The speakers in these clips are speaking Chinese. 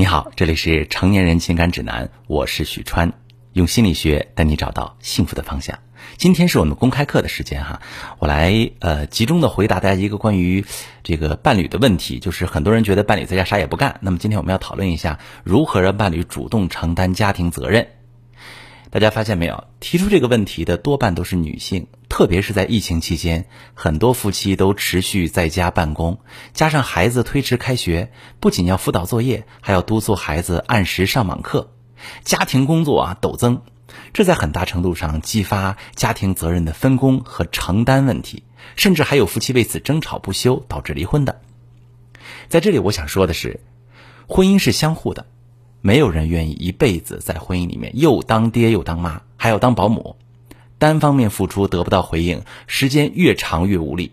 你好，这里是成年人情感指南，我是许川，用心理学带你找到幸福的方向。今天是我们公开课的时间哈，我来呃集中的回答大家一个关于这个伴侣的问题，就是很多人觉得伴侣在家啥也不干，那么今天我们要讨论一下如何让伴侣主动承担家庭责任。大家发现没有，提出这个问题的多半都是女性，特别是在疫情期间，很多夫妻都持续在家办公，加上孩子推迟开学，不仅要辅导作业，还要督促孩子按时上网课，家庭工作啊陡增，这在很大程度上激发家庭责任的分工和承担问题，甚至还有夫妻为此争吵不休，导致离婚的。在这里，我想说的是，婚姻是相互的。没有人愿意一辈子在婚姻里面又当爹又当妈，还要当保姆，单方面付出得不到回应，时间越长越无力。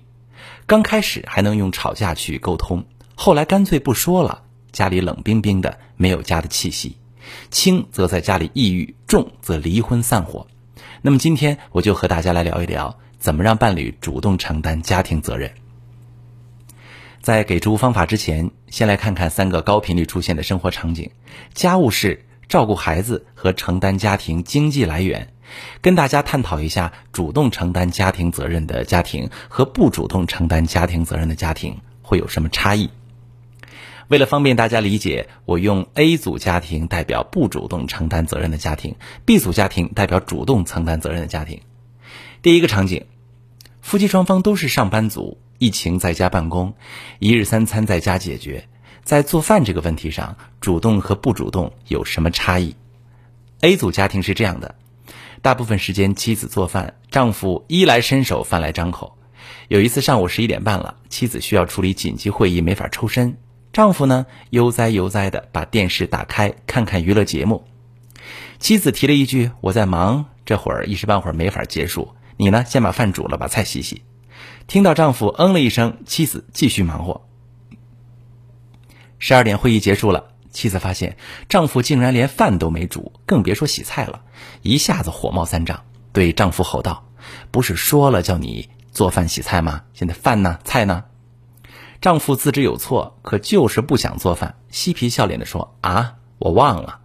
刚开始还能用吵架去沟通，后来干脆不说了，家里冷冰冰的，没有家的气息。轻则在家里抑郁，重则离婚散伙。那么今天我就和大家来聊一聊，怎么让伴侣主动承担家庭责任。在给出方法之前，先来看看三个高频率出现的生活场景：家务事、照顾孩子和承担家庭经济来源。跟大家探讨一下，主动承担家庭责任的家庭和不主动承担家庭责任的家庭会有什么差异？为了方便大家理解，我用 A 组家庭代表不主动承担责任的家庭，B 组家庭代表主动承担责任的家庭。第一个场景，夫妻双方都是上班族。疫情在家办公，一日三餐在家解决，在做饭这个问题上，主动和不主动有什么差异？A 组家庭是这样的：大部分时间妻子做饭，丈夫衣来伸手饭来张口。有一次上午十一点半了，妻子需要处理紧急会议，没法抽身，丈夫呢悠哉悠哉的把电视打开，看看娱乐节目。妻子提了一句：“我在忙，这会儿一时半会儿没法结束。你呢，先把饭煮了，把菜洗洗。”听到丈夫嗯了一声，妻子继续忙活。十二点会议结束了，妻子发现丈夫竟然连饭都没煮，更别说洗菜了，一下子火冒三丈，对丈夫吼道：“不是说了叫你做饭洗菜吗？现在饭呢？菜呢？”丈夫自知有错，可就是不想做饭，嬉皮笑脸的说：“啊，我忘了。”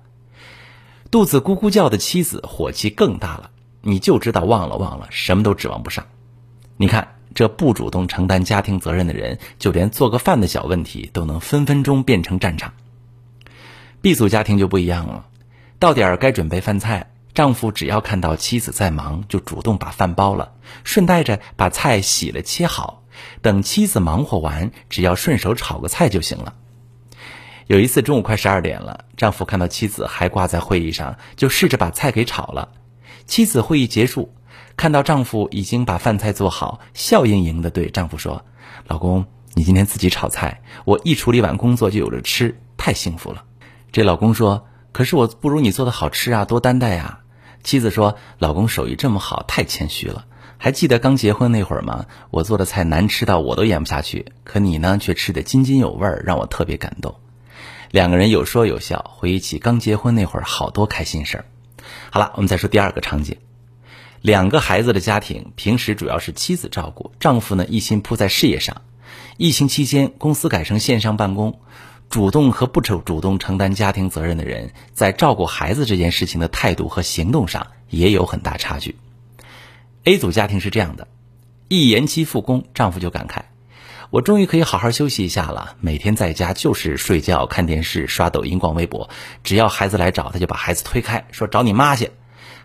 肚子咕咕叫的妻子火气更大了，你就知道忘了忘了，什么都指望不上。你看。这不主动承担家庭责任的人，就连做个饭的小问题都能分分钟变成战场。B 组家庭就不一样了，到点儿该准备饭菜，丈夫只要看到妻子在忙，就主动把饭包了，顺带着把菜洗了切好，等妻子忙活完，只要顺手炒个菜就行了。有一次中午快十二点了，丈夫看到妻子还挂在会议上，就试着把菜给炒了。妻子会议结束。看到丈夫已经把饭菜做好，笑盈盈的对丈夫说：“老公，你今天自己炒菜，我一处理完工作就有着吃，太幸福了。”这老公说：“可是我不如你做的好吃啊，多担待呀。”妻子说：“老公手艺这么好，太谦虚了。还记得刚结婚那会儿吗？我做的菜难吃到我都咽不下去，可你呢，却吃得津津有味，让我特别感动。”两个人有说有笑，回忆起刚结婚那会儿好多开心事儿。好了，我们再说第二个场景。两个孩子的家庭，平时主要是妻子照顾，丈夫呢一心扑在事业上。疫情期间，公司改成线上办公，主动和不主主动承担家庭责任的人，在照顾孩子这件事情的态度和行动上也有很大差距。A 组家庭是这样的：一延期复工，丈夫就感慨：“我终于可以好好休息一下了。每天在家就是睡觉、看电视、刷抖音、逛微博，只要孩子来找，他就把孩子推开，说找你妈去，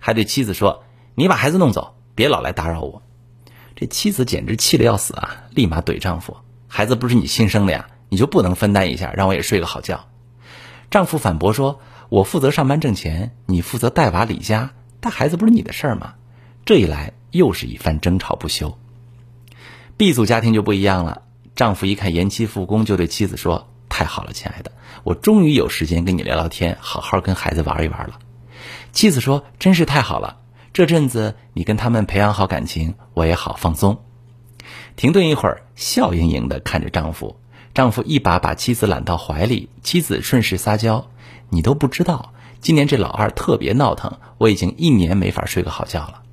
还对妻子说。”你把孩子弄走，别老来打扰我。这妻子简直气得要死啊！立马怼丈夫：“孩子不是你亲生的呀，你就不能分担一下，让我也睡个好觉？”丈夫反驳说：“我负责上班挣钱，你负责带娃理家，带孩子不是你的事儿吗？”这一来又是一番争吵不休。B 组家庭就不一样了，丈夫一看延期复工，就对妻子说：“太好了，亲爱的，我终于有时间跟你聊聊天，好好跟孩子玩一玩了。”妻子说：“真是太好了。”这阵子你跟他们培养好感情，我也好放松。停顿一会儿，笑盈盈的看着丈夫，丈夫一把把妻子揽到怀里，妻子顺势撒娇：“你都不知道，今年这老二特别闹腾，我已经一年没法睡个好觉了。”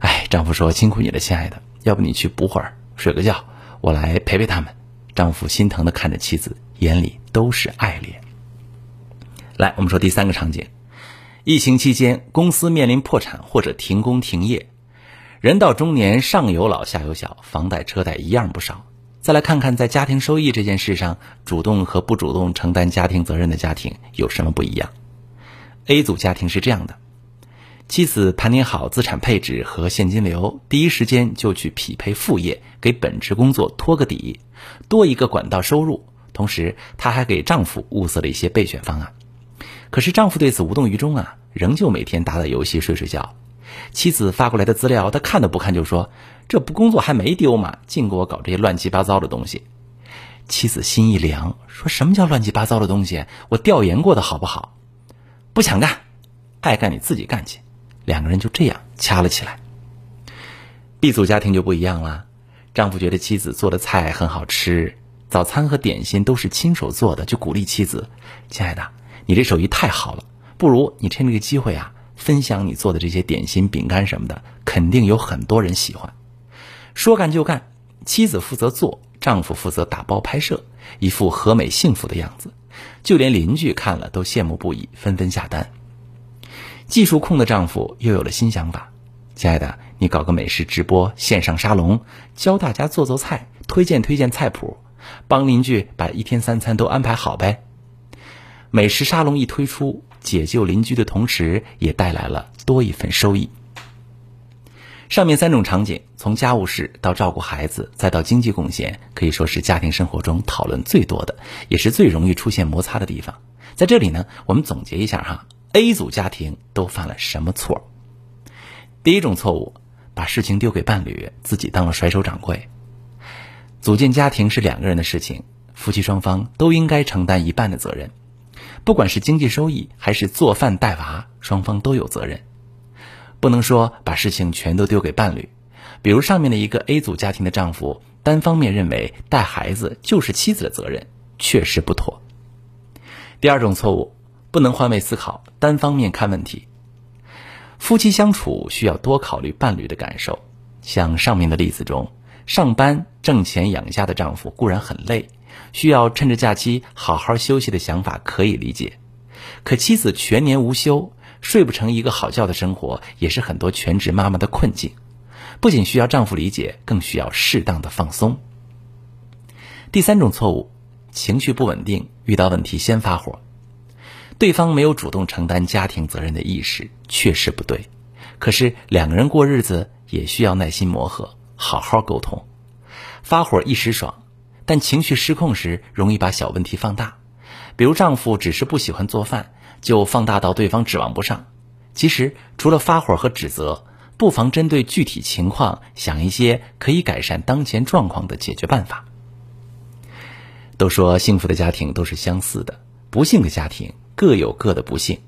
哎，丈夫说：“辛苦你了，亲爱的，要不你去补会儿，睡个觉，我来陪陪他们。”丈夫心疼的看着妻子，眼里都是爱恋。来，我们说第三个场景：疫情期间，公司面临破产或者停工停业，人到中年，上有老下有小，房贷车贷一样不少。再来看看，在家庭收益这件事上，主动和不主动承担家庭责任的家庭有什么不一样？A 组家庭是这样的：妻子盘点好资产配置和现金流，第一时间就去匹配副业，给本职工作托个底，多一个管道收入。同时，她还给丈夫物色了一些备选方案。可是丈夫对此无动于衷啊，仍旧每天打打游戏睡睡觉。妻子发过来的资料，他看都不看就说：“这不工作还没丢吗？净给我搞这些乱七八糟的东西。”妻子心一凉，说什么叫乱七八糟的东西？我调研过的好不好？不想干，爱干你自己干去。两个人就这样掐了起来。B 组家庭就不一样了，丈夫觉得妻子做的菜很好吃，早餐和点心都是亲手做的，就鼓励妻子：“亲爱的。”你这手艺太好了，不如你趁这个机会啊，分享你做的这些点心、饼干什么的，肯定有很多人喜欢。说干就干，妻子负责做，丈夫负责打包拍摄，一副和美幸福的样子，就连邻居看了都羡慕不已，纷纷下单。技术控的丈夫又有了新想法：亲爱的，你搞个美食直播、线上沙龙，教大家做做菜，推荐推荐菜谱，帮邻居把一天三餐都安排好呗。美食沙龙一推出，解救邻居的同时，也带来了多一份收益。上面三种场景，从家务事到照顾孩子，再到经济贡献，可以说是家庭生活中讨论最多的，也是最容易出现摩擦的地方。在这里呢，我们总结一下哈，A 组家庭都犯了什么错？第一种错误，把事情丢给伴侣，自己当了甩手掌柜。组建家庭是两个人的事情，夫妻双方都应该承担一半的责任。不管是经济收益还是做饭带娃，双方都有责任，不能说把事情全都丢给伴侣。比如上面的一个 A 组家庭的丈夫，单方面认为带孩子就是妻子的责任，确实不妥。第二种错误，不能换位思考，单方面看问题。夫妻相处需要多考虑伴侣的感受。像上面的例子中，上班挣钱养家的丈夫固然很累。需要趁着假期好好休息的想法可以理解，可妻子全年无休，睡不成一个好觉的生活，也是很多全职妈妈的困境。不仅需要丈夫理解，更需要适当的放松。第三种错误，情绪不稳定，遇到问题先发火，对方没有主动承担家庭责任的意识，确实不对。可是两个人过日子也需要耐心磨合，好好沟通。发火一时爽。但情绪失控时，容易把小问题放大，比如丈夫只是不喜欢做饭，就放大到对方指望不上。其实，除了发火和指责，不妨针对具体情况想一些可以改善当前状况的解决办法。都说幸福的家庭都是相似的，不幸的家庭各有各的不幸。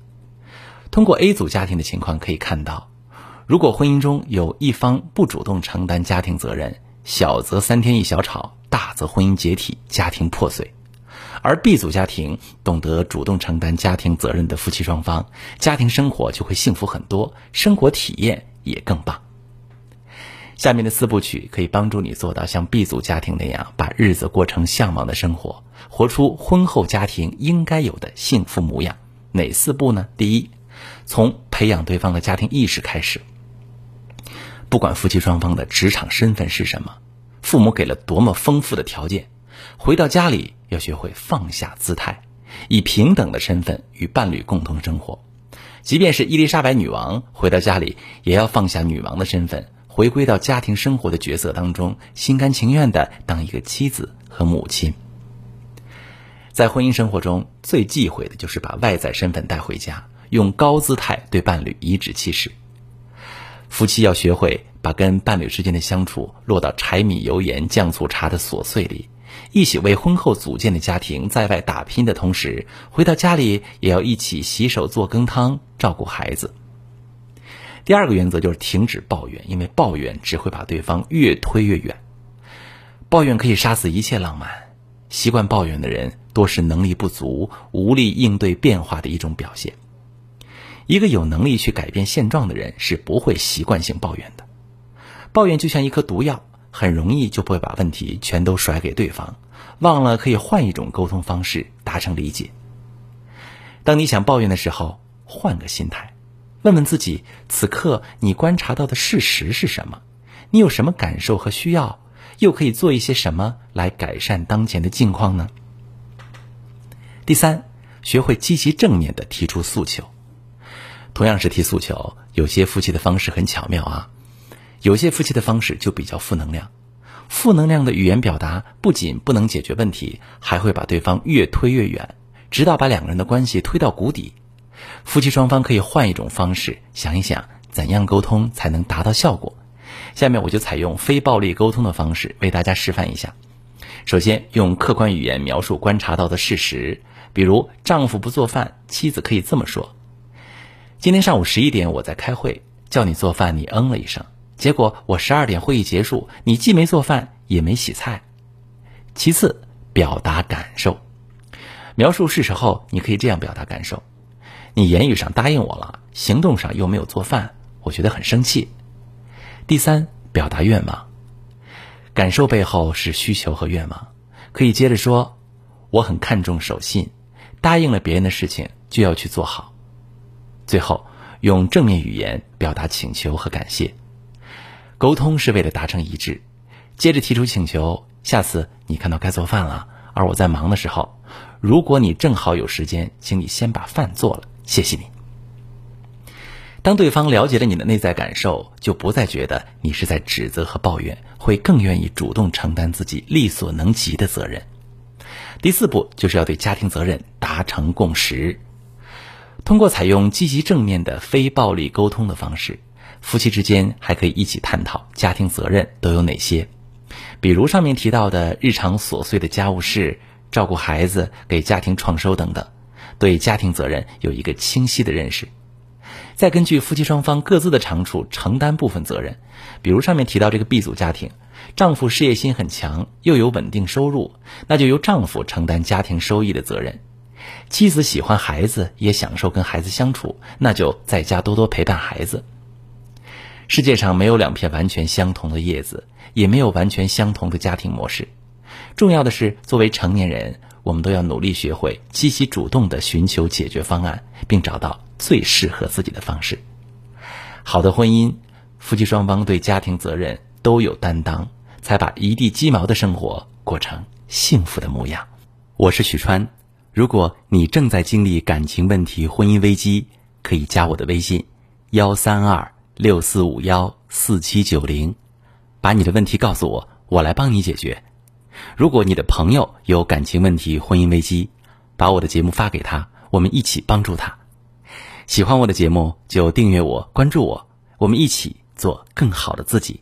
通过 A 组家庭的情况可以看到，如果婚姻中有一方不主动承担家庭责任，小则三天一小吵。大则婚姻解体，家庭破碎；而 B 组家庭懂得主动承担家庭责任的夫妻双方，家庭生活就会幸福很多，生活体验也更棒。下面的四部曲可以帮助你做到像 B 组家庭那样，把日子过成向往的生活，活出婚后家庭应该有的幸福模样。哪四步呢？第一，从培养对方的家庭意识开始，不管夫妻双方的职场身份是什么。父母给了多么丰富的条件，回到家里要学会放下姿态，以平等的身份与伴侣共同生活。即便是伊丽莎白女王回到家里，也要放下女王的身份，回归到家庭生活的角色当中，心甘情愿的当一个妻子和母亲。在婚姻生活中最忌讳的就是把外在身份带回家，用高姿态对伴侣颐指气使。夫妻要学会。把跟伴侣之间的相处落到柴米油盐酱醋茶的琐碎里，一起为婚后组建的家庭在外打拼的同时，回到家里也要一起洗手做羹汤，照顾孩子。第二个原则就是停止抱怨，因为抱怨只会把对方越推越远。抱怨可以杀死一切浪漫，习惯抱怨的人多是能力不足、无力应对变化的一种表现。一个有能力去改变现状的人是不会习惯性抱怨的。抱怨就像一颗毒药，很容易就会把问题全都甩给对方，忘了可以换一种沟通方式达成理解。当你想抱怨的时候，换个心态，问问自己：此刻你观察到的事实是什么？你有什么感受和需要？又可以做一些什么来改善当前的境况呢？第三，学会积极正面的提出诉求。同样是提诉求，有些夫妻的方式很巧妙啊，有些夫妻的方式就比较负能量。负能量的语言表达不仅不能解决问题，还会把对方越推越远，直到把两个人的关系推到谷底。夫妻双方可以换一种方式，想一想怎样沟通才能达到效果。下面我就采用非暴力沟通的方式为大家示范一下。首先，用客观语言描述观察到的事实，比如丈夫不做饭，妻子可以这么说：“今天上午十一点我在开会，叫你做饭，你嗯了一声。结果我十二点会议结束，你既没做饭也没洗菜。”其次，表达感受，描述事实后，你可以这样表达感受：“你言语上答应我了，行动上又没有做饭，我觉得很生气。”第三，表达愿望。感受背后是需求和愿望，可以接着说：“我很看重守信，答应了别人的事情就要去做好。”最后，用正面语言表达请求和感谢。沟通是为了达成一致。接着提出请求：下次你看到该做饭了，而我在忙的时候，如果你正好有时间，请你先把饭做了，谢谢你。当对方了解了你的内在感受，就不再觉得你是在指责和抱怨，会更愿意主动承担自己力所能及的责任。第四步就是要对家庭责任达成共识。通过采用积极正面的非暴力沟通的方式，夫妻之间还可以一起探讨家庭责任都有哪些，比如上面提到的日常琐碎的家务事、照顾孩子、给家庭创收等等，对家庭责任有一个清晰的认识。再根据夫妻双方各自的长处承担部分责任，比如上面提到这个 B 组家庭，丈夫事业心很强，又有稳定收入，那就由丈夫承担家庭收益的责任；妻子喜欢孩子，也享受跟孩子相处，那就在家多多陪伴孩子。世界上没有两片完全相同的叶子，也没有完全相同的家庭模式。重要的是，作为成年人，我们都要努力学会积极主动地寻求解决方案，并找到。最适合自己的方式。好的婚姻，夫妻双方对家庭责任都有担当，才把一地鸡毛的生活过成幸福的模样。我是许川，如果你正在经历感情问题、婚姻危机，可以加我的微信：幺三二六四五幺四七九零，把你的问题告诉我，我来帮你解决。如果你的朋友有感情问题、婚姻危机，把我的节目发给他，我们一起帮助他。喜欢我的节目就订阅我、关注我，我们一起做更好的自己。